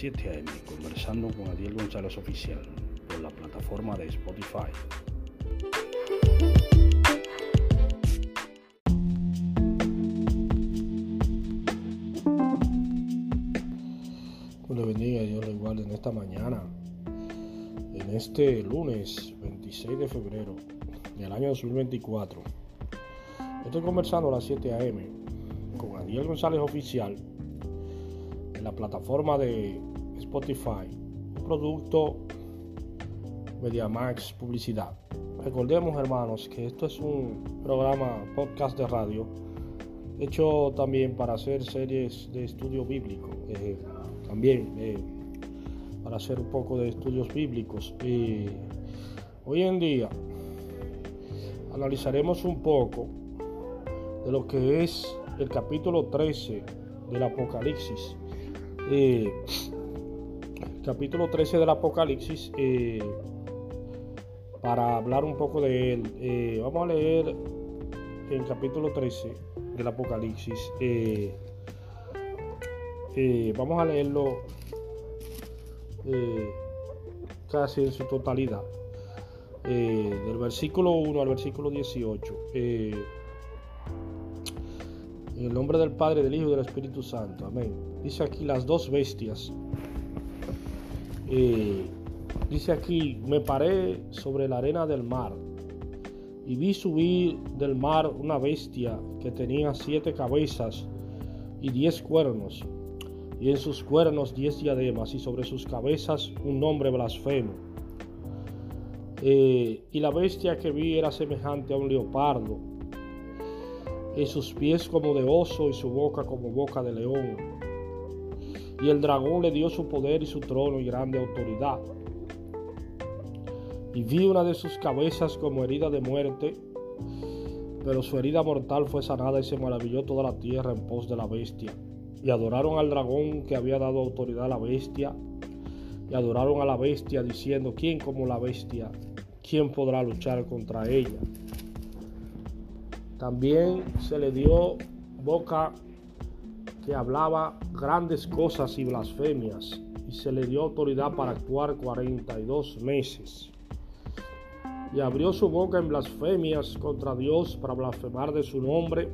7 a.m. conversando con Adiel González Oficial por la plataforma de Spotify. Dios le bendiga Dios le guarde en esta mañana, en este lunes 26 de febrero del año 2024. Estoy conversando a las 7 a.m. con Adiel González Oficial en la plataforma de Spotify, producto MediaMax Publicidad. Recordemos, hermanos, que esto es un programa podcast de radio hecho también para hacer series de estudio bíblico, eh, también eh, para hacer un poco de estudios bíblicos. Y hoy en día analizaremos un poco de lo que es el capítulo 13 del Apocalipsis eh, capítulo 13 del Apocalipsis, eh, para hablar un poco de él. Eh, vamos a leer el capítulo 13 del Apocalipsis. vamos a leerlo casi en su totalidad. del versículo 1 al versículo 18. En el nombre del Padre, del Hijo y del Espíritu Santo. Amén. Dice aquí las dos bestias. Dice aquí, me paré sobre la arena del mar y vi subir del mar una bestia que tenía siete cabezas y diez cuernos, y en sus cuernos diez diademas, y sobre sus cabezas un nombre blasfemo. Eh, y la bestia que vi era semejante a un leopardo y sus pies como de oso y su boca como boca de león. Y el dragón le dio su poder y su trono y grande autoridad. Y vi una de sus cabezas como herida de muerte, pero su herida mortal fue sanada y se maravilló toda la tierra en pos de la bestia. Y adoraron al dragón que había dado autoridad a la bestia. Y adoraron a la bestia diciendo, ¿quién como la bestia? ¿Quién podrá luchar contra ella? También se le dio boca hablaba grandes cosas y blasfemias, y se le dio autoridad para actuar 42 meses. Y abrió su boca en blasfemias contra Dios para blasfemar de su nombre,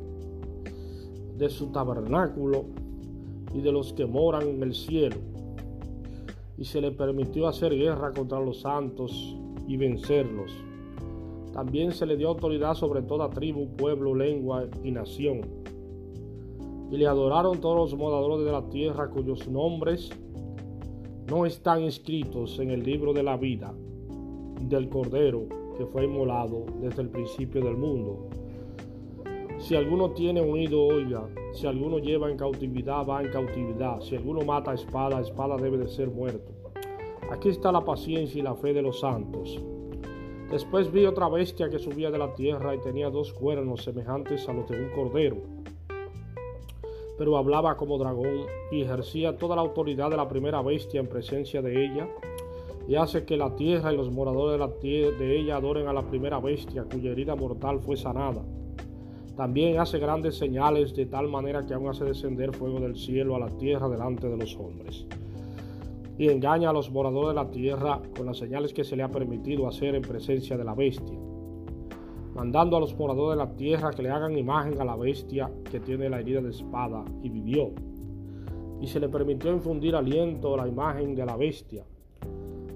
de su tabernáculo y de los que moran en el cielo. Y se le permitió hacer guerra contra los santos y vencerlos también se le dio autoridad sobre toda tribu, pueblo, lengua y nación. Y le adoraron todos los moradores de la tierra cuyos nombres no están inscritos en el libro de la vida del Cordero que fue inmolado desde el principio del mundo. Si alguno tiene oído, oiga. Si alguno lleva en cautividad, va en cautividad. Si alguno mata a espada, espada debe de ser muerto. Aquí está la paciencia y la fe de los santos. Después vi otra bestia que subía de la tierra y tenía dos cuernos semejantes a los de un cordero, pero hablaba como dragón y ejercía toda la autoridad de la primera bestia en presencia de ella, y hace que la tierra y los moradores de, la tierra, ella adoren a la primera bestia cuya herida mortal fue sanada. También hace grandes señales de tal manera que aún hace descender fuego del cielo a la tierra delante de los hombres. Y engaña a los moradores de la tierra con las señales que se le ha permitido hacer en presencia de la bestia, mandando a los moradores de la tierra que le hagan imagen a la bestia que tiene la herida de espada y vivió. Y se le permitió infundir aliento a la imagen de la bestia,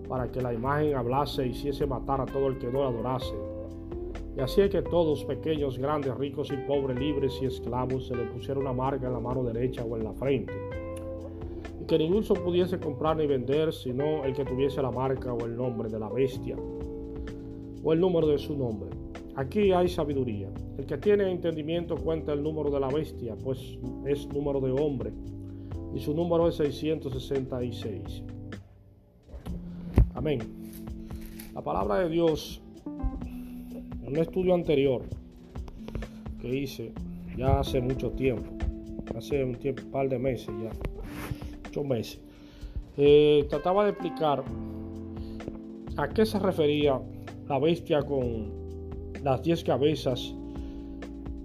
para que la imagen hablase y hiciese matar a todo el que no la adorase. Y así es que todos, pequeños, grandes, ricos y pobres, libres y esclavos, se le pusieron una marca en la mano derecha o en la frente que ningún pudiese comprar ni vender sino el que tuviese la marca o el nombre de la bestia o el número de su nombre. Aquí hay sabiduría. El que tiene entendimiento cuenta el número de la bestia, pues es número de hombre, y su número es 666. Amén. La palabra de Dios, en un estudio anterior que hice ya hace mucho tiempo, hace un tiempo, par de meses ya, meses. Eh, trataba de explicar a qué se refería la bestia con las 10 cabezas,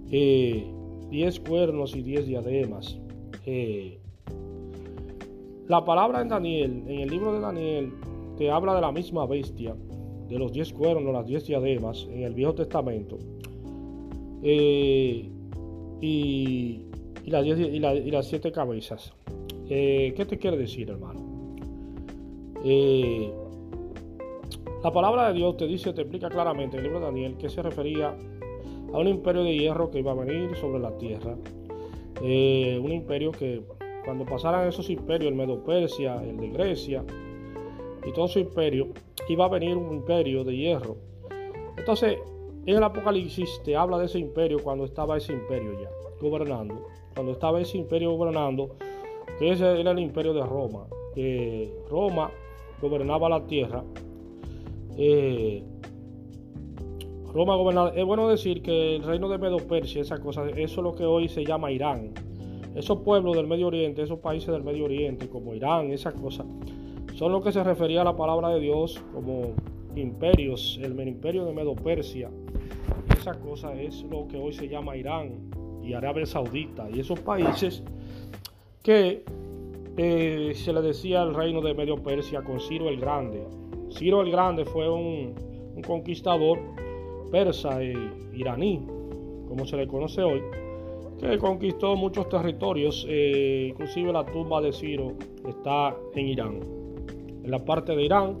10 eh, cuernos y 10 diademas. Eh, la palabra en Daniel, en el libro de Daniel, te habla de la misma bestia, de los diez cuernos, las diez diademas, en el Viejo Testamento. Eh, y, las y, las siete cabezas. Eh, ¿Qué te quiere decir, hermano? Eh, la palabra de Dios te dice, te explica claramente en el libro de Daniel que se refería a un imperio de hierro que iba a venir sobre la tierra. un imperio que cuando pasaran esos imperios, el Medo Persia, el de Grecia y todo su imperio, iba a venir un imperio de hierro. Entonces, en el Apocalipsis te habla de ese imperio cuando estaba ese imperio ya gobernando. Cuando estaba ese imperio gobernando, ese era el imperio de Roma. que Roma gobernaba la tierra. Eh, Roma gobernaba. Es bueno decir que el reino de Medo Persia, esa cosa, eso es lo que hoy se llama Irán. Esos pueblos del Medio Oriente, esos países del Medio Oriente, como Irán, esas cosas, son lo que se refería a la palabra de Dios como imperios, el imperio de Medo Persia. Esa cosa es lo que hoy se llama Irán y Arabia Saudita y esos países que eh, se le decía el reino de Medio Persia con Ciro el Grande. Ciro el Grande fue un, conquistador persa e iraní, como se le conoce hoy que conquistó muchos territorios, eh, inclusive la tumba de Ciro está en Irán. En la parte de Irán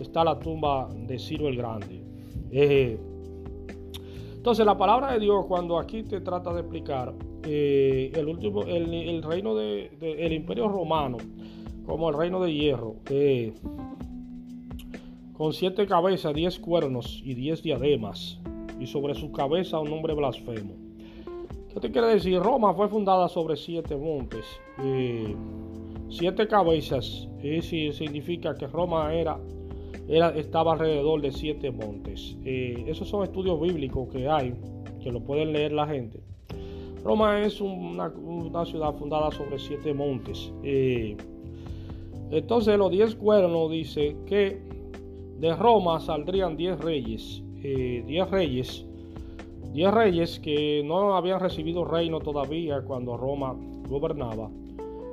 está la tumba de Ciro el Grande. Eh, entonces la palabra de Dios cuando aquí te trata de explicar eh, el último, el, reino de, el imperio romano como el reino de hierro, con siete cabezas, diez cuernos y diez diademas, y sobre su cabeza un nombre blasfemo. ¿Qué te quiere decir? Roma fue fundada sobre siete montes, siete cabezas. Significa que Roma era, era, estaba alrededor de siete montes. Eh, esos son estudios bíblicos que hay, que lo pueden leer la gente. Roma es una, ciudad fundada sobre siete montes. Eh, entonces los diez cuernos dice que de Roma saldrían diez reyes. Eh, diez reyes Diez reyes que no habían recibido reino todavía cuando Roma gobernaba,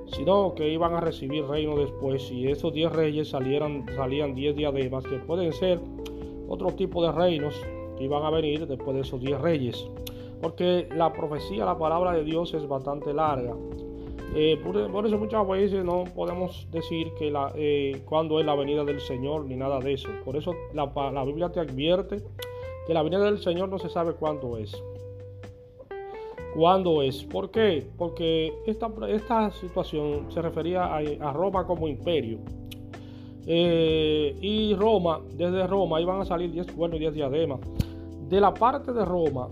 sino que iban a recibir reino después y esos diez reyes salieran, salían diez diademas que pueden ser otro tipo de reinos que iban a venir después de esos diez reyes. Porque la profecía, la palabra de Dios es bastante larga. Eh, por, eso muchas veces no podemos decir que eh, cuándo es la venida del Señor ni nada de eso. Por eso la, Biblia te advierte que la venida del Señor no se sabe cuándo es. ¿Cuándo es? ¿Por qué? Porque esta, esta situación se refería a, Roma como imperio. Eh, y Roma, desde Roma iban a salir 10 cuernos y 10 diademas. De la parte de Roma,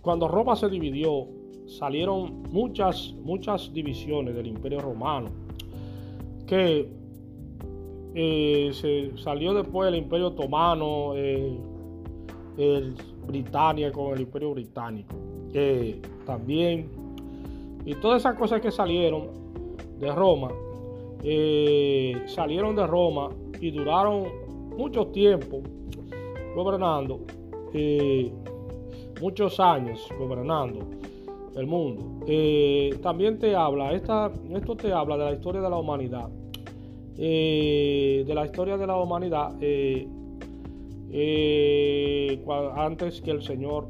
cuando Roma se dividió, salieron muchas, muchas divisiones del imperio romano que eh, se salió después el Imperio Otomano, eh, el Britania con el Imperio Británico. también, y todas esas cosas que salieron de Roma, eh, salieron de Roma y duraron mucho tiempo gobernando, muchos años gobernando el mundo. también te habla, esta, esto te habla de la historia de la humanidad eh, de la historia de la humanidad eh, eh, antes que el Señor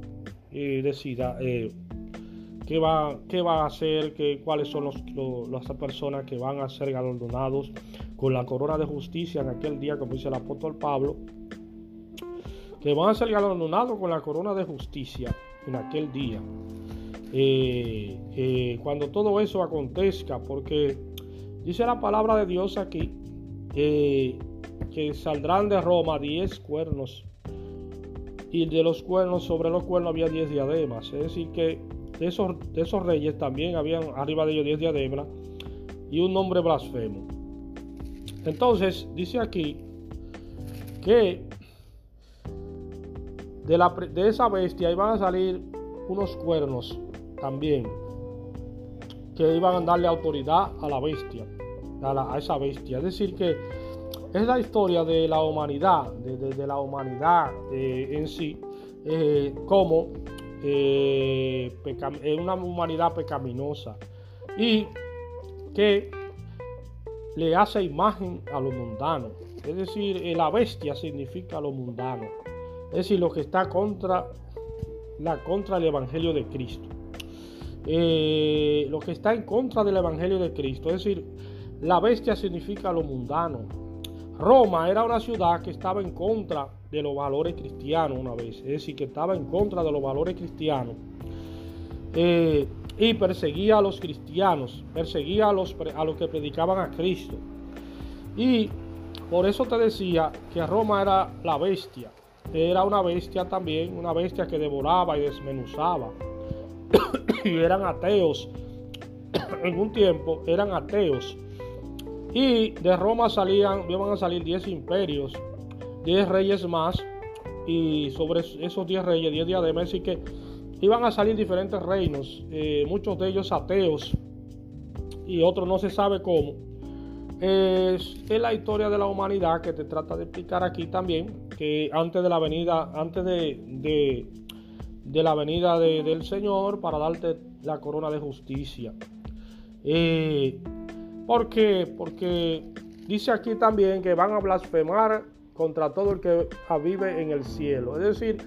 decida qué, va, qué a hacer, que, cuáles son los, las personas que van a ser galardonados con la corona de justicia en aquel día, como dice el apóstol Pablo, que van a ser galardonados con la corona de justicia en aquel día. Cuando todo eso acontezca, porque Dice la palabra de Dios aquí que saldrán de Roma diez cuernos y de los cuernos, sobre los cuernos había diez diademas. Es decir, que de esos, de esos reyes también habían arriba de ellos diez diademas y un nombre blasfemo. Entonces, dice aquí que de, la, de esa bestia iban a salir unos cuernos también que iban a darle autoridad a la bestia a, esa bestia. Es decir, que es la historia de la humanidad, de, la humanidad eh, en sí, eh, como eh, una humanidad pecaminosa y que le hace imagen a lo mundano. Es decir, eh, la bestia significa lo mundano. Es decir, lo que está contra, la, contra el Evangelio de Cristo. Eh, lo que está en contra del Evangelio de Cristo. Es decir, la bestia significa lo mundano. Roma era una ciudad que estaba en contra de los valores cristianos una vez. Es decir, que estaba en contra de los valores cristianos. Eh, y perseguía a los cristianos, perseguía a los, a los que predicaban a Cristo. Y por eso te decía que Roma era la bestia. Era una bestia también, una bestia que devoraba y desmenuzaba. y eran ateos. en un tiempo eran ateos. Y de Roma salían, iban a salir 10 imperios, 10 reyes más. Y sobre esos 10 reyes, 10 diademas. Así que iban a salir diferentes reinos, eh, muchos de ellos ateos y otros no se sabe cómo. Es, la historia de la humanidad que te trata de explicar aquí también, que antes de la venida, antes de, de, la venida del Señor para darte la corona de justicia. Eh, ¿Por qué? Porque dice aquí también que van a blasfemar contra todo el que vive en el cielo. Es decir,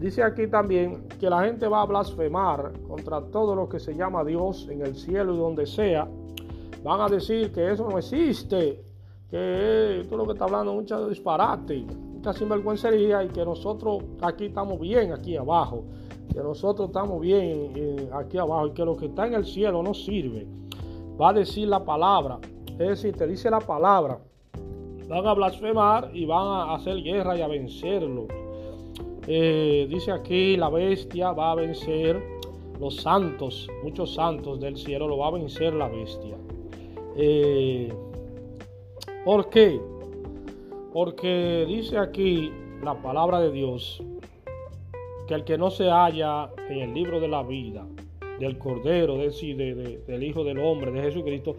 Dice aquí también que la gente va a blasfemar contra todo lo que se llama Dios en el cielo y donde sea. Van a decir que eso no existe, que tú lo que está hablando es mucha disparate, mucha sinvergüencería y que nosotros aquí estamos bien aquí abajo, que nosotros estamos bien eh, aquí abajo y que lo que está en el cielo no sirve. Va a decir la palabra, es decir, te dice la palabra. Van a blasfemar y van a hacer guerra y a vencerlo eh, dice aquí, la bestia va a vencer los santos, muchos santos del cielo, lo va a vencer la bestia. Eh, ¿Por qué? Porque dice aquí la palabra de Dios que el que no se halla en el libro de la vida del Cordero, decir, del Hijo del Hombre, de Jesucristo,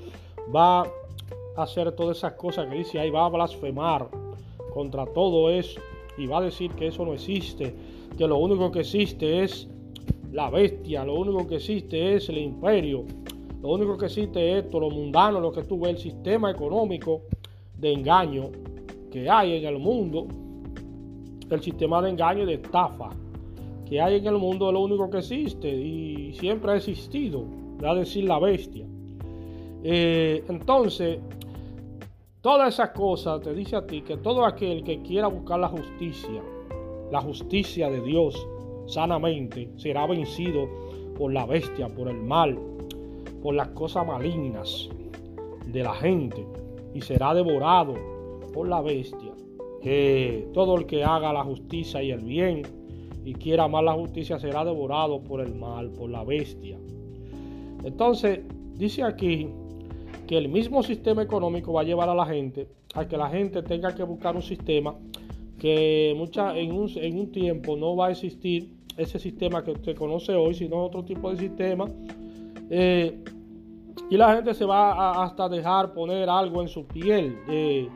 va a hacer todas esas cosas que dice ahí, va a blasfemar contra todo eso y va a decir que eso no existe, que lo único que existe es la bestia, lo único que existe es el imperio, lo único que existe es esto, lo mundano, lo que tú ves, el sistema económico de engaño que hay en el mundo, el sistema de engaño y de estafa que hay en el mundo es lo único que existe y siempre ha existido, va a decir la bestia. Eh, entonces, Todas esas cosas te dice a ti que todo aquel que quiera buscar la justicia, la justicia de Dios sanamente, será vencido por la bestia, por el mal, por las cosas malignas de la gente y será devorado por la bestia. Que todo el que haga la justicia y el bien y quiera amar la justicia será devorado por el mal, por la bestia. Entonces, dice aquí que el mismo sistema económico va a llevar a la gente a que la gente tenga que buscar un sistema que mucha, en, un, tiempo no va a existir ese sistema que usted conoce hoy, sino otro tipo de sistema. Eh, y la gente se va a hasta dejar poner algo en su piel eh,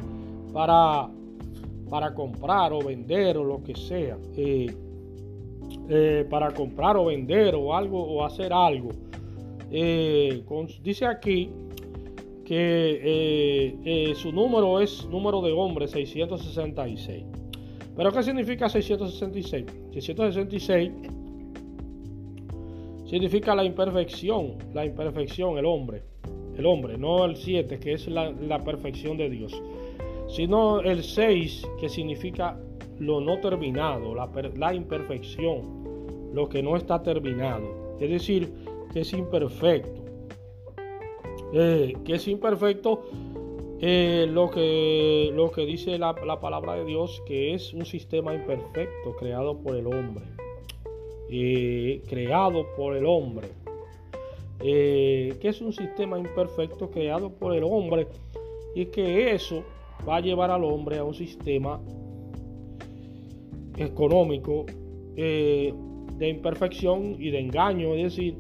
para, para comprar o vender o lo que sea. Eh, para comprar o vender o algo o hacer algo. dice aquí que eh, eh, su número es número de hombre 666. ¿Pero qué significa 666? 666 significa la imperfección, la imperfección, el hombre, el hombre, no el 7 que es la, perfección de Dios, sino el 6 que significa lo no terminado, la, la imperfección, lo que no está terminado, es decir, que es imperfecto. Eh, que es imperfecto, eh, lo, que, lo que dice la, palabra de Dios, que es un sistema imperfecto creado por el hombre. Eh, creado por el hombre. que es un sistema imperfecto creado por el hombre y que eso va a llevar al hombre a un sistema económico de imperfección y de engaño, es decir,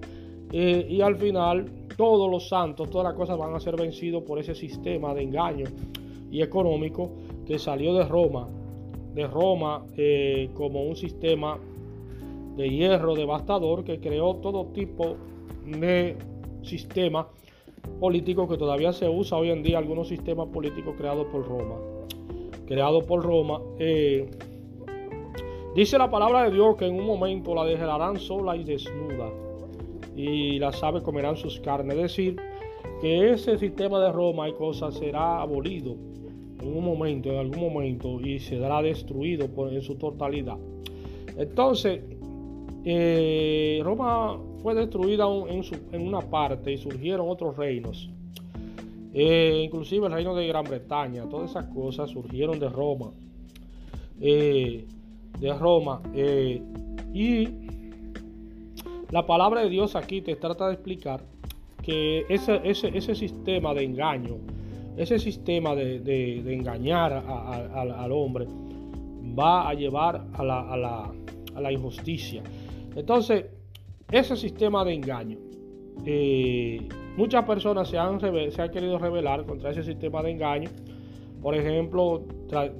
y al final todos los santos, todas las cosas van a ser vencidos por ese sistema de engaño y económico que salió de Roma, de Roma eh, como un sistema de hierro devastador que creó todo tipo de sistema político que todavía se usa hoy en día, algunos sistemas políticos creados por Roma. Creados por Roma. Eh, dice la palabra de Dios que en un momento la dejarán sola y desnuda. Y las aves comerán sus carnes. Es decir, que ese sistema de Roma y cosas será abolido en un momento, en algún momento, y será destruido en su totalidad. Entonces, eh, Roma fue destruida en, una parte y surgieron otros reinos. Eh, inclusive el reino de Gran Bretaña, todas esas cosas surgieron de Roma. Eh, de Roma. y la palabra de Dios aquí te trata de explicar que ese, sistema de engaño, ese sistema de, engañar al hombre, va a llevar a la, a la injusticia. Entonces, ese sistema de engaño, eh, muchas personas se han, se han querido rebelar contra ese sistema de engaño. Por ejemplo,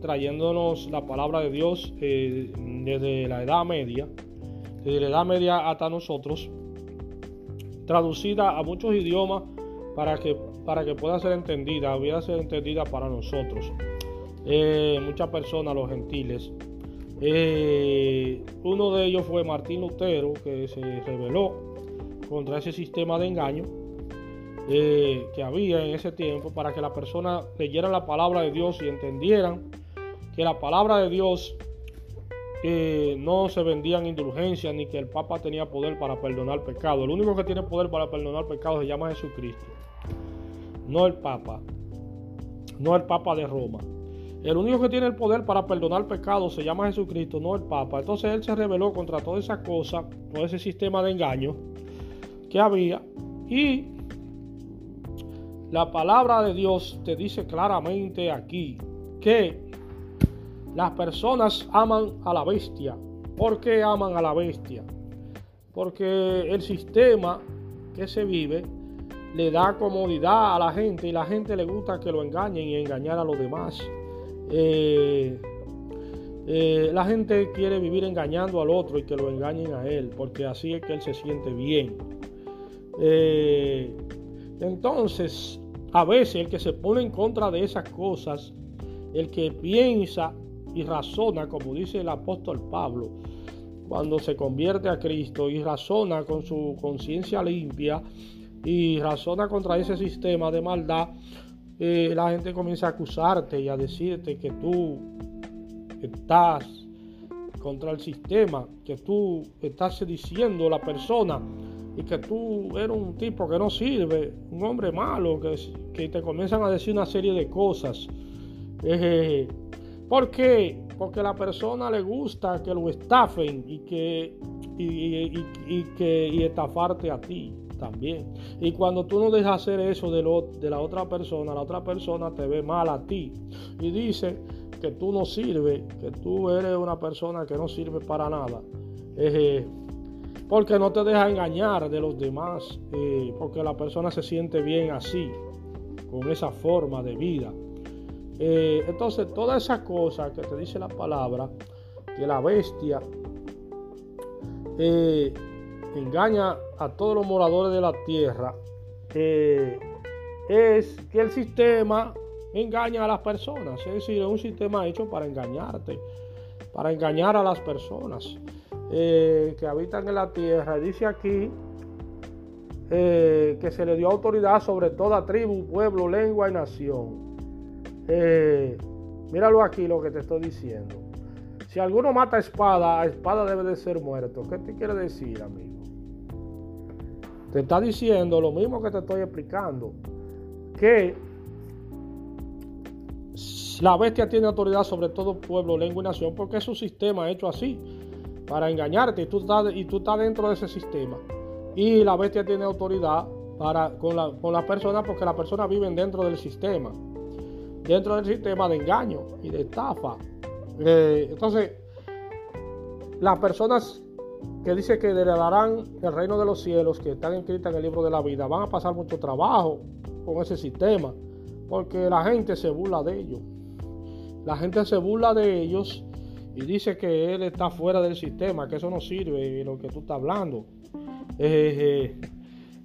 trayéndonos la palabra de Dios eh, desde la Edad Media, desde la Edad Media hasta nosotros, traducida a muchos idiomas para que, para que pueda ser entendida, hubiera ser entendida para nosotros. Eh, muchas personas, los gentiles, eh, uno de ellos fue Martín Lutero, que se rebeló contra ese sistema de engaño eh, que había en ese tiempo para que las personas leyeran la palabra de Dios y entendieran que la palabra de Dios eh, no se vendían indulgencias ni que el Papa tenía poder para perdonar pecado. El único que tiene poder para perdonar pecado se llama Jesucristo, no el Papa, no el Papa de Roma. El único que tiene el poder para perdonar pecados se llama Jesucristo, no el Papa. Entonces él se rebeló contra toda esa cosa, todo ese sistema de engaño que había. Y la palabra de Dios te dice claramente aquí que las personas aman a la bestia. ¿Por qué aman a la bestia? Porque el sistema que se vive le da comodidad a la gente y la gente le gusta que lo engañen y engañar a los demás. Eh, eh, la gente quiere vivir engañando al otro y que lo engañen a él, porque así es que él se siente bien. Eh, entonces, a veces el que se pone en contra de esas cosas, el que piensa y razona, como dice el apóstol Pablo, cuando se convierte a Cristo y razona con su conciencia limpia y razona contra ese sistema de maldad, eh, la gente comienza a acusarte y a decirte que tú estás contra el sistema, que tú estás diciendo la persona y que tú eres un tipo que no sirve, un hombre malo, que, te comienzan a decir una serie de cosas. Eh, ¿Por qué? Porque a la persona le gusta que lo estafen y que, y que y estafarte a ti también. Y cuando tú no dejas hacer eso de, lo, de la otra persona, la otra persona te ve mal a ti y dice que tú no sirves, que tú eres una persona que no sirve para nada. Eh, porque no te deja engañar de los demás, eh, porque la persona se siente bien así, con esa forma de vida. Eh, entonces, todas esas cosas que te dice la palabra, que la bestia engaña a todos los moradores de la tierra eh, es que el sistema engaña a las personas. Es decir, es un sistema hecho para engañarte, para engañar a las personas eh, que habitan en la tierra. Dice aquí eh, que se le dio autoridad sobre toda tribu, pueblo, lengua y nación. míralo aquí lo que te estoy diciendo. Si alguno mata espada, a espada debe de ser muerto. ¿Qué te quiere decir, amigo? Te está diciendo lo mismo que te estoy explicando, que la bestia tiene autoridad sobre todo pueblo, lengua y nación, porque es un sistema hecho así, para engañarte, y tú estás, y tú estás dentro de ese sistema. Y la bestia tiene autoridad para, con, la, con las personas, porque las personas viven dentro del sistema, dentro del sistema de engaño y de estafa. Eh, entonces, las personas que dice que heredarán el reino de los cielos que están escritas en el libro de la vida, van a pasar mucho trabajo con ese sistema, porque la gente se burla de ellos. La gente se burla de ellos y dice que él está fuera del sistema, que eso no sirve, lo que tú estás hablando. Eh, eh,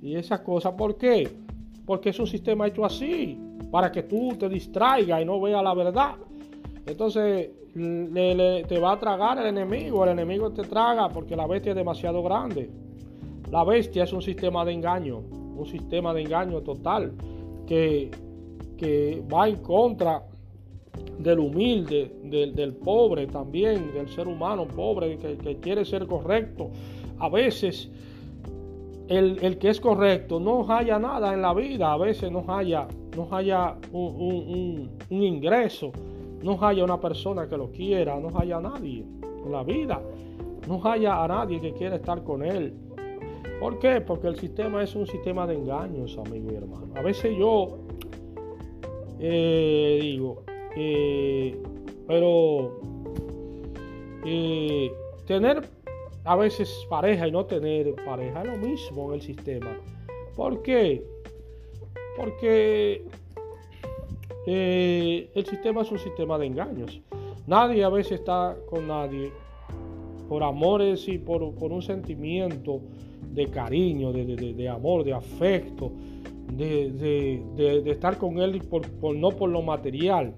y esas cosas, ¿por qué? porque es un sistema hecho así, para que tú te distraigas y no veas la verdad. Entonces te va a tragar el enemigo, el enemigo te traga porque la bestia es demasiado grande. La bestia es un sistema de engaño, un sistema de engaño total que, que va en contra del humilde, del, pobre también, del ser humano pobre que, quiere ser correcto. A veces el, que es correcto no haya nada en la vida, a veces no haya, no haya un, ingreso, no haya una persona que lo quiera, no haya nadie en la vida, no haya a nadie que quiera estar con él. ¿Por qué? Porque el sistema es un sistema de engaños, amigo y hermano. A veces yo eh, digo, eh, pero eh, tener a veces pareja y no tener pareja es lo mismo en el sistema. ¿Por qué? Porque el sistema es un sistema de engaños. Nadie a veces está con nadie por amores y por, un sentimiento de cariño, de, amor, de afecto, de, estar con él por, no por lo material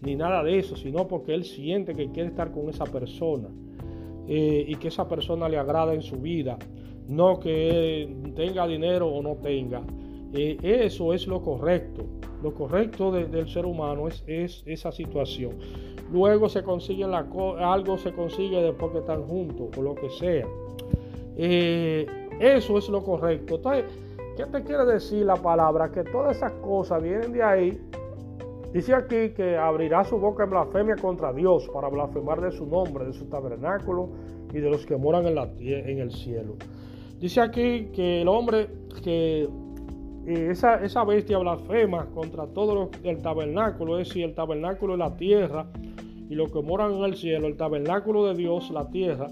ni nada de eso, sino porque él siente que quiere estar con esa persona eh, y que esa persona le agrada en su vida, no que tenga dinero o no tenga. Eh, eso es lo correcto. Lo correcto del ser humano es, es, esa situación. Luego se consigue la, algo se consigue después que están juntos o lo que sea. Eh, eso es lo correcto. Entonces, ¿qué te quiere decir la palabra? Que todas esas cosas vienen de ahí Dice aquí que abrirá su boca en blasfemia contra Dios para blasfemar de su nombre, de su tabernáculo y de los que moran en, la, en el cielo. Dice aquí que el hombre, que esa, esa bestia blasfema contra todo el tabernáculo, es decir, el tabernáculo de la tierra y los que moran en el cielo, el tabernáculo de Dios, la tierra.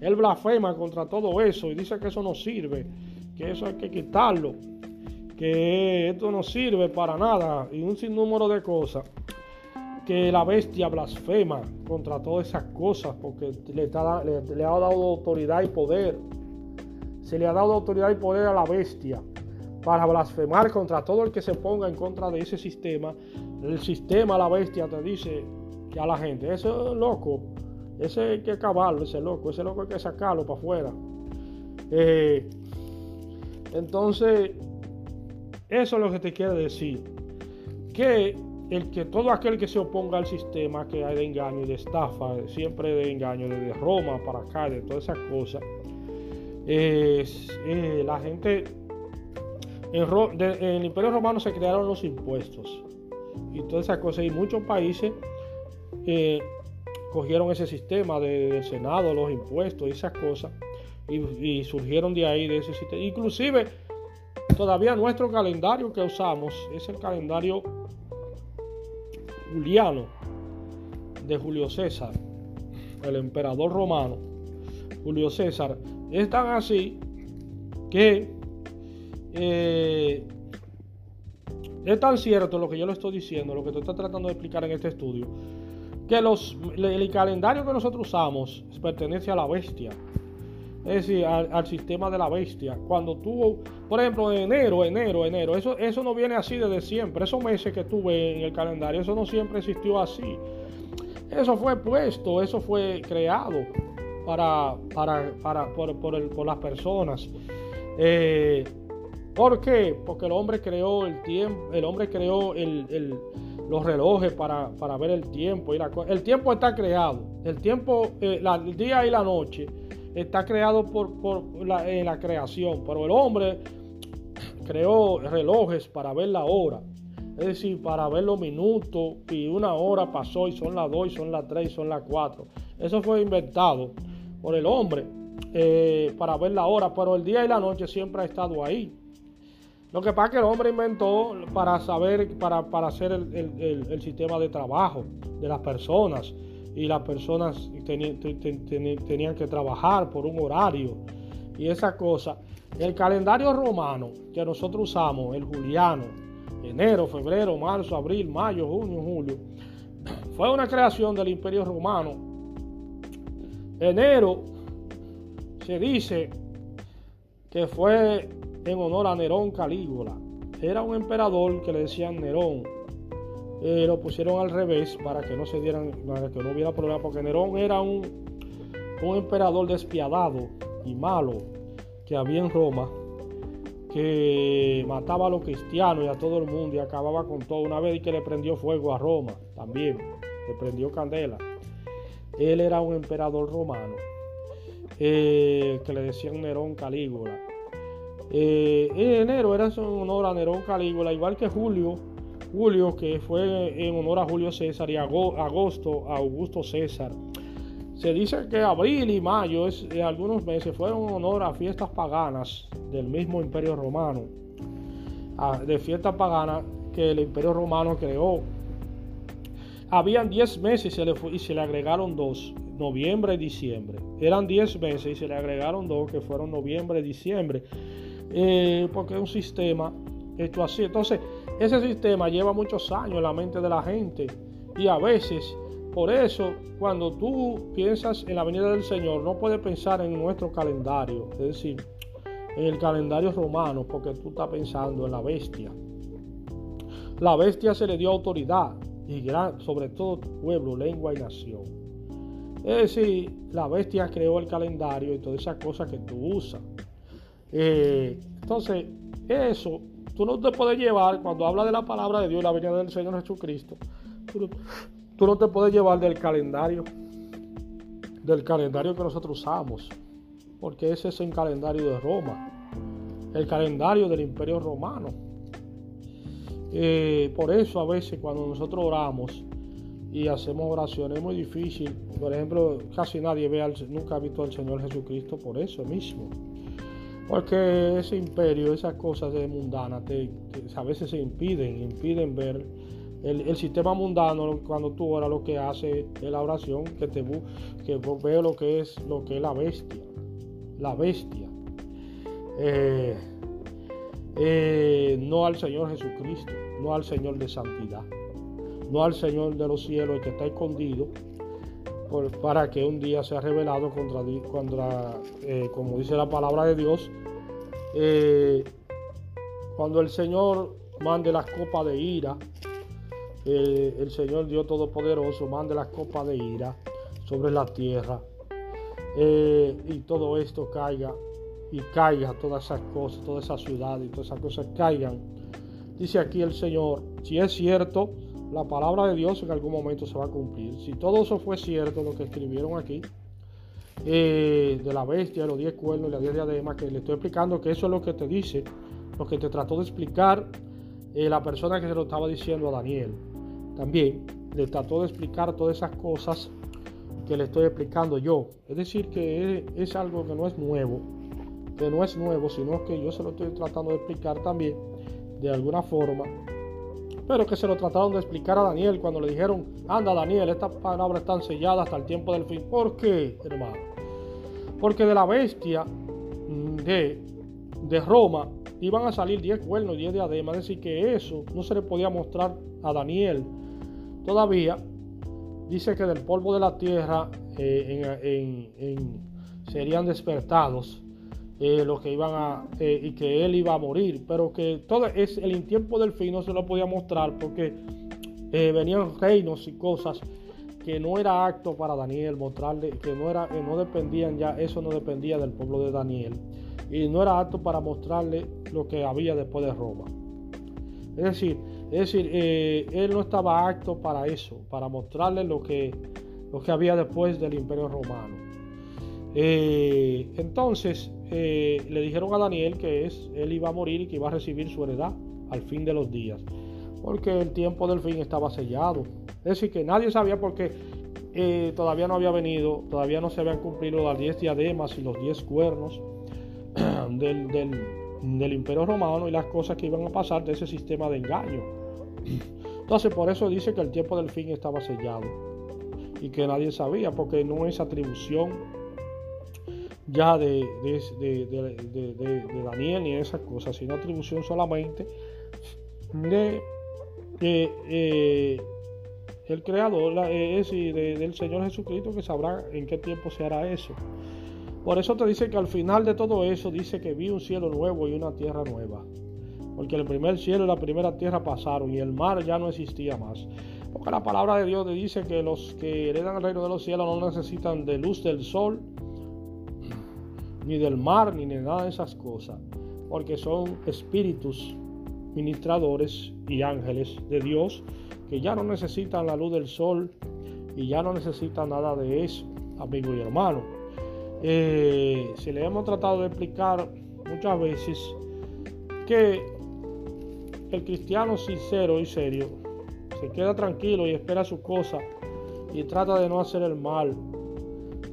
Él blasfema contra todo eso y dice que eso no sirve, que eso hay que quitarlo que esto no sirve para nada y un sinnúmero de cosas que la bestia blasfema contra todas esas cosas porque le, le, ha dado autoridad y poder. Se le ha dado autoridad y poder a la bestia para blasfemar contra todo el que se ponga en contra de ese sistema. El sistema, la bestia, te dice que a la gente, eso es loco, ese hay que acabarlo, ese loco, ese loco hay que sacarlo para afuera. Eh, entonces, eso es lo que te quiere decir. Que el que todo aquel que se oponga al sistema que hay de engaño y de estafa, siempre de engaño, desde Roma para acá, de todas esas cosas, eh, la gente en, el Imperio Romano se crearon los impuestos y todas esas cosas y muchos países eh, cogieron ese sistema del Senado, los impuestos y esas cosas y, y surgieron de ahí de ese sistema. Inclusive Todavía nuestro calendario que usamos es el calendario juliano de Julio César, el emperador romano. Julio César es tan así que eh, es tan cierto lo que yo le estoy diciendo, lo que tú estás tratando de explicar en este estudio, que los, el calendario que nosotros usamos pertenece a la bestia es decir, al, sistema de la bestia. Cuando tuvo, por ejemplo, enero, enero, enero, eso, eso no viene así desde siempre. Esos meses que tuve en el calendario, eso no siempre existió así. Eso fue puesto, eso fue creado para, para, para por, las personas. Eh, ¿Por qué? Porque el hombre creó el tiempo, el hombre creó los relojes para, ver el tiempo. Y el tiempo está creado. El tiempo, eh, el día y la noche está creado por, la, la creación, pero el hombre creó relojes para ver la hora, es decir, para ver los minutos y una hora pasó y son las dos, y son las tres, y son las cuatro. Eso fue inventado por el hombre eh, para ver la hora, pero el día y la noche siempre ha estado ahí. Lo que pasa es que el hombre inventó para saber, para, hacer el sistema de trabajo de las personas y las personas tenían que trabajar por un horario y esa cosa. El calendario romano que nosotros usamos, el juliano, enero, febrero, marzo, abril, mayo, junio, julio, fue una creación del imperio romano. Enero se dice que fue en honor a Nerón Calígula. era un emperador que le decían Nerón. Eh, lo pusieron al revés para que no se dieran, para que no hubiera problema, porque Nerón era un, un emperador despiadado y malo que había en Roma, que mataba a los cristianos y a todo el mundo y acababa con todo una vez y que le prendió fuego a Roma también, le prendió candela. Él era un emperador romano eh, que le decían Nerón Calígula. Eh, en enero era en honor a Nerón Calígula, igual que Julio, Julio que fue en honor a Julio César y agosto a Augusto César. Se dice que abril y mayo, es, eh, algunos meses, fueron en honor a fiestas paganas del mismo imperio romano, de fiestas paganas que el imperio romano creó. Habían 10 meses y se, le y se le agregaron dos, noviembre y diciembre. Eran 10 meses y se le agregaron dos que fueron noviembre y diciembre. Eh, porque es un sistema hecho así. Entonces, ese sistema lleva muchos años en la mente de la gente y a veces, por eso, cuando tú piensas en la venida del Señor, no puedes pensar en nuestro calendario, es decir, en el calendario romano, porque tú estás pensando en la bestia. La bestia se le dio autoridad y gran, sobre todo pueblo, lengua y nación. Es decir, la bestia creó el calendario y todas esas cosas que tú usas. Eh, entonces, eso tú no te puedes llevar, cuando habla de la palabra de Dios y la venida del Señor Jesucristo, tú, no te puedes llevar del calendario, del calendario que nosotros usamos, porque ese es el calendario de Roma, el calendario del imperio romano. Eh, por eso a veces cuando nosotros oramos y hacemos oraciones es muy difícil. Por ejemplo, casi nadie ve al, nunca ha visto al Señor Jesucristo por eso mismo. Porque ese imperio, esas cosas de mundanas, a veces se impiden, impiden ver el, sistema mundano cuando tú oras lo que hace es la oración que te que veo lo que es lo que es la bestia, la bestia. Eh, eh, no al Señor Jesucristo, no al Señor de santidad, no al Señor de los cielos el que está escondido para que un día sea revelado contra, contra eh, como dice la palabra de Dios, eh, cuando el Señor mande las copas de ira, eh, el Señor Dios Todopoderoso mande las copas de ira sobre la tierra y todo esto caiga y caiga todas esas cosas, todas esas ciudades y todas esas cosas caigan. Dice aquí el Señor, si es cierto, la palabra de Dios en algún momento se va a cumplir. Si todo eso fue cierto, lo que escribieron aquí, eh, de la bestia, los diez cuernos y las diez diademas, que le estoy explicando que eso es lo que te dice, lo que te trató de explicar eh, la persona que se lo estaba diciendo a Daniel. También le trató de explicar todas esas cosas que le estoy explicando yo. Es decir, que es, es algo que no es nuevo, que no es nuevo, sino que yo se lo estoy tratando de explicar también de alguna forma pero que se lo trataron de explicar a Daniel cuando le dijeron, anda Daniel, estas palabras están selladas hasta el tiempo del fin. ¿Por qué, hermano? Porque de la bestia mm, de, de Roma iban a salir 10 cuernos y 10 diademas, es decir, que eso no se le podía mostrar a Daniel. Todavía dice que del polvo de la tierra eh, serían despertados eh, los que iban a eh, y que él iba a morir, pero que todo es el tiempo del fin no se lo podía mostrar porque eh, venían reinos y cosas que no era acto para Daniel mostrarle que no era no dependían ya eso no dependía del pueblo de Daniel y no era acto para mostrarle lo que había después de Roma. Es decir, es decir, él no estaba acto para eso, para mostrarle lo que lo que había después del Imperio Romano. entonces, eh, le dijeron a Daniel que es, él iba a morir y que iba a recibir su heredad al fin de los días, porque el tiempo del fin estaba sellado. Es decir, que nadie sabía por qué eh, todavía no había venido, todavía no se habían cumplido las 10 diademas y los 10 cuernos del, del, imperio romano y las cosas que iban a pasar de ese sistema de engaño. Entonces por eso dice que el tiempo del fin estaba sellado y que nadie sabía, porque no es atribución ya de, de, Daniel ni de esas cosas, sino atribución solamente de eh, el creador, es del Señor Jesucristo que sabrá en qué tiempo se hará eso. Por eso te dice que al final de todo eso dice que vi un cielo nuevo y una tierra nueva. Porque el primer cielo y la primera tierra pasaron y el mar ya no existía más. Porque la palabra de Dios dice que los que heredan el reino de los cielos no necesitan de luz del sol, ni del mar, ni de nada de esas cosas. Porque son espíritus ministradores y ángeles de Dios que ya no necesitan la luz del sol y ya no necesitan nada de eso, amigo y hermano. Eh, si le hemos tratado de explicar muchas veces que el cristiano sincero y serio se queda tranquilo y espera su cosa y trata de no hacer el mal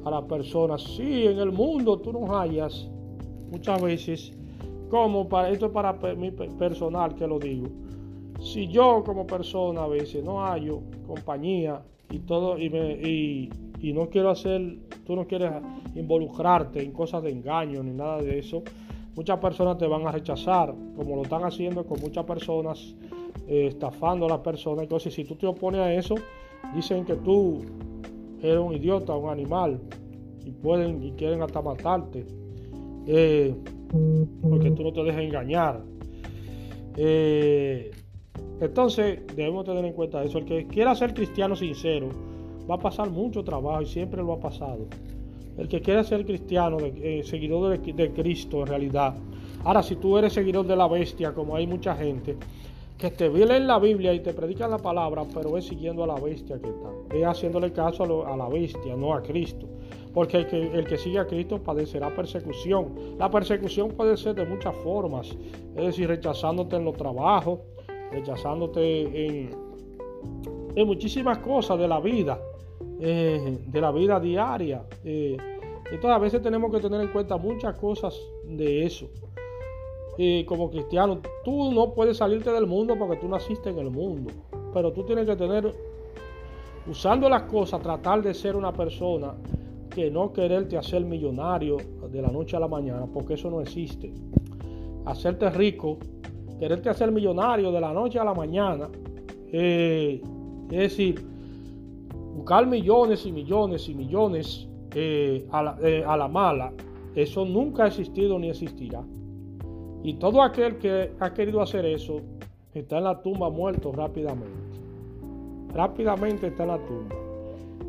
a las personas. Si en el mundo tú no hallas muchas veces como para esto es para mi personal que lo digo. Si yo como persona a veces no hallo compañía y todo y, me, y, y no quiero hacer, tú no quieres involucrarte en cosas de engaño ni nada de eso, muchas personas te van a rechazar, como lo están haciendo con muchas personas, eh, estafando a las personas. Entonces, si tú te opones a eso, dicen que tú eres un idiota, un animal, y pueden y quieren hasta matarte, eh, porque tú no te dejas engañar. Eh, entonces, debemos tener en cuenta eso. El que quiera ser cristiano sincero va a pasar mucho trabajo y siempre lo ha pasado el que quiere ser cristiano, eh, seguidor de, Cristo en realidad. Ahora, si tú eres seguidor de la bestia, como hay mucha gente, que te en la Biblia y te predican la palabra, pero es siguiendo a la bestia que está. Es haciéndole caso a, la bestia, no a Cristo. Porque el que, el sigue a Cristo padecerá persecución. La persecución puede ser de muchas formas. Es decir, rechazándote en los trabajos, rechazándote en, en muchísimas cosas de la vida. Eh, de la vida diaria. Eh, entonces a veces tenemos que tener en cuenta muchas cosas de eso. Y como cristiano, tú no puedes salirte del mundo porque tú naciste en el mundo. Pero tú tienes que tener, usando las cosas, tratar de ser una persona que no quererte hacer millonario de la noche a la mañana, porque eso no existe. Hacerte rico, quererte hacer millonario de la noche a la mañana, eh, es decir, buscar millones y millones y millones eh, eh, a, la, mala, eso nunca ha existido ni existirá. Y todo aquel que ha querido hacer eso está en la tumba muerto rápidamente. Rápidamente está en la tumba.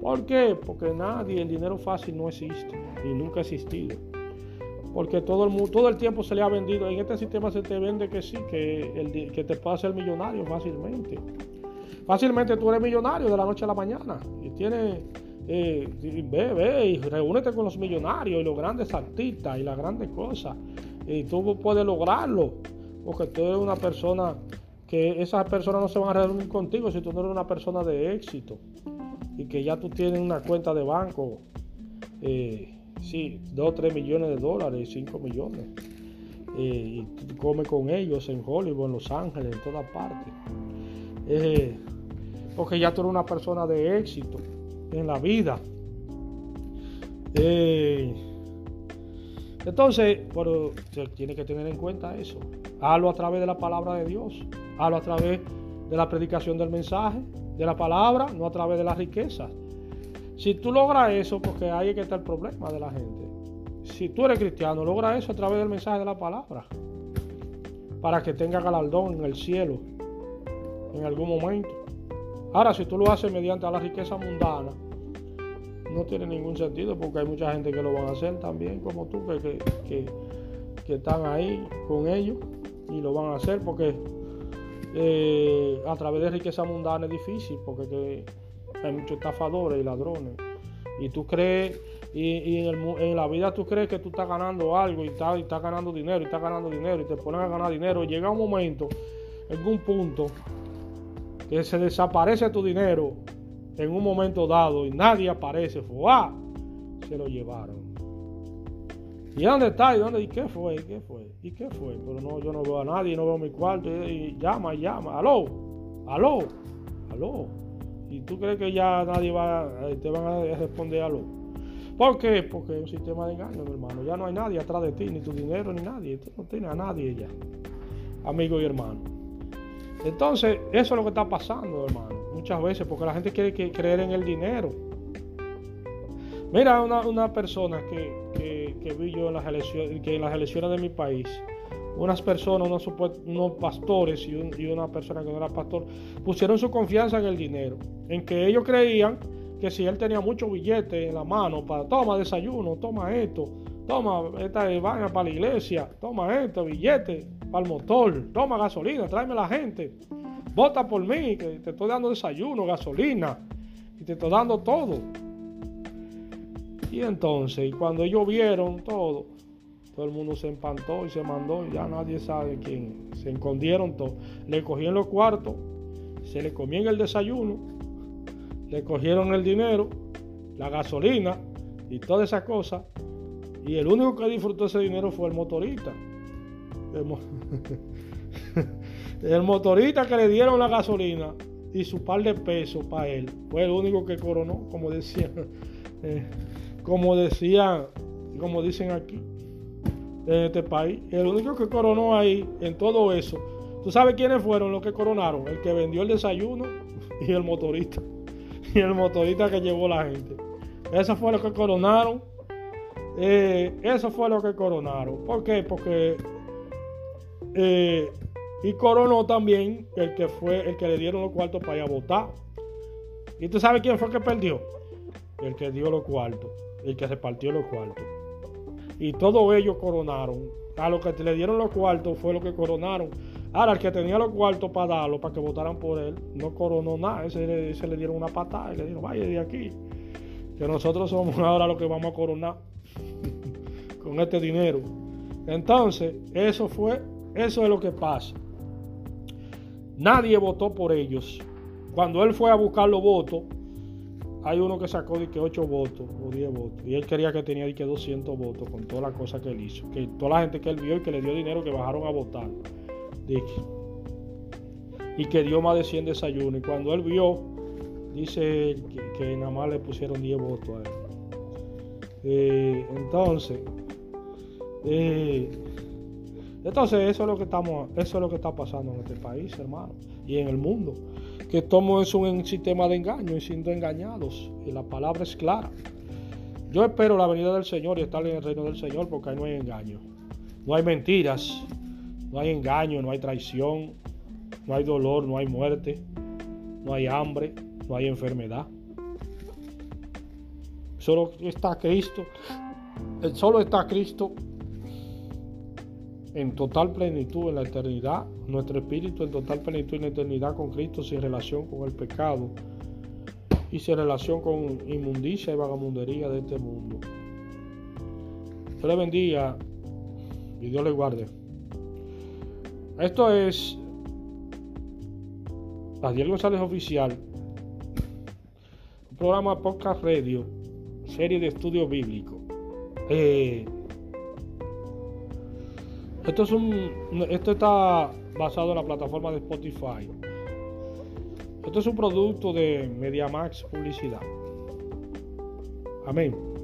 ¿Por qué? Porque nadie, el dinero fácil no existe y nunca ha existido. Porque todo el, todo el tiempo se le ha vendido. En este sistema se te vende que sí, que, el, que te puede hacer millonario fácilmente. Fácilmente tú eres millonario de la noche a la mañana y tienes, eh, ve, ve y reúnete con los millonarios y los grandes artistas y las grandes cosas. Y tú puedes lograrlo porque tú eres una persona que esas personas no se van a reunir contigo si tú no eres una persona de éxito y que ya tú tienes una cuenta de banco, eh, sí, 2 o 3 millones de dólares, 5 millones. Eh, y tú comes con ellos en Hollywood, en Los Ángeles, en todas partes. Eh, porque ya tú eres una persona de éxito en la vida. Eh, entonces, pero se tiene que tener en cuenta eso. Hazlo a través de la palabra de Dios. Hazlo a través de la predicación del mensaje, de la palabra, no a través de las riquezas. Si tú logras eso, porque ahí es que está el problema de la gente. Si tú eres cristiano, logra eso a través del mensaje de la palabra. Para que tenga galardón en el cielo en algún momento. Ahora, si tú lo haces mediante la riqueza mundana, no tiene ningún sentido porque hay mucha gente que lo van a hacer también como tú, que, están ahí con ellos y lo van a hacer porque eh, a través de riqueza mundana es difícil porque hay muchos estafadores y ladrones. Y tú crees, y, en, la vida tú crees que tú estás ganando algo y estás, y ganando dinero y estás ganando dinero y te ponen a ganar dinero y llega un momento, en un punto, que se desaparece tu dinero en un momento dado y nadie aparece, ¡fuá! se lo llevaron. ¿Y dónde está? ¿Y dónde? ¿Y qué fue? ¿Y qué fue? ¿Y qué fue? Pero no, yo no veo a nadie, no veo mi cuarto. Y, llama, y llama. ¡Aló! ¡Aló! ¡Aló! ¿Y tú crees que ya nadie va, eh, te van a responder aló? ¿Por qué? Porque es un sistema de engaño, hermano. Ya no hay nadie atrás de ti, ni tu dinero, ni nadie. Tú no tienes a nadie ya. Amigo y hermano. Entonces, eso es lo que está pasando, hermano, muchas veces, porque la gente quiere creer en el dinero. Mira, una, persona que, vi yo en las, elecciones, que en las elecciones de mi país, unas personas, unos, pastores y, una persona que no era pastor, pusieron su confianza en el dinero, en que ellos creían que si él tenía mucho billete en la mano para toma desayuno, toma esto, toma esta vaina para la iglesia, toma esto, billete para el motor, toma gasolina, tráeme la gente, vota por mí, que te estoy dando desayuno, gasolina, y te estoy dando todo. Y entonces, cuando ellos vieron todo, todo el mundo se empantó y se mandó y ya nadie sabe quién. Se escondieron todos. Le cogían los cuartos, se le comían el desayuno, le cogieron el dinero, la gasolina y todas esas cosas. Y el único que disfrutó ese dinero fue el motorista. El, motorista que le dieron la gasolina y su par de pesos para él fue el único que coronó, como decía, eh, como decía, como dicen aquí en este país. El único que coronó ahí en todo eso. ¿Tú sabes quiénes fueron los que coronaron? El que vendió el desayuno y el motorista. Y el motorista que llevó la gente. Eso fue lo que coronaron. Eh, eso fue lo que coronaron. ¿Por qué? Porque eh, y coronó también el que fue el que le dieron los cuartos para ir a votar. ¿Y tú sabes quién fue el que perdió? El que dio los cuartos, el que se partió los cuartos y todos ellos coronaron. A los que le dieron los cuartos fue lo que coronaron. Ahora, el que tenía los cuartos para darlo, para que votaran por él, no coronó nada. Ese, se le dieron una patada y le dijeron, vaya de aquí. Que nosotros somos ahora los que vamos a coronar con este dinero. Entonces, eso fue, eso es lo que pasa. Nadie votó por ellos. Cuando él fue a buscar los votos, hay uno que sacó de que 8 votos o 10 votos y él quería que tenía de que 200 votos con todas las cosas que él hizo. Que toda la gente que él vio y que le dio dinero que bajaron a votar. Y que dio más de 100 desayunos. Y cuando él vio, dice que, nada más le pusieron 10 votos a él. Eh, entonces, eh, entonces eso es lo que estamos, eso es lo que está pasando en este país, hermano, y en el mundo que estamos en un sistema de engaño y siendo engañados. Y la palabra es clara. Yo espero la venida del Señor y estar en el reino del Señor porque ahí no hay engaño. No hay mentiras, no hay engaño, no hay traición, no hay dolor, no hay muerte, no hay hambre, no hay enfermedad. Solo está Cristo. Solo está Cristo en total plenitud en la eternidad, nuestro espíritu en total plenitud en la eternidad con Cristo sin relación con el pecado y sin relación con inmundicia y vagamundería de este mundo. Dios le bendiga y Dios le guarde. Esto es Adiel González Oficial, un programa Podcast Radio, serie de estudio bíblico. Eh, esto, es un, esto está basado en la plataforma de Spotify. Esto es un producto de MediaMax Publicidad. Amén.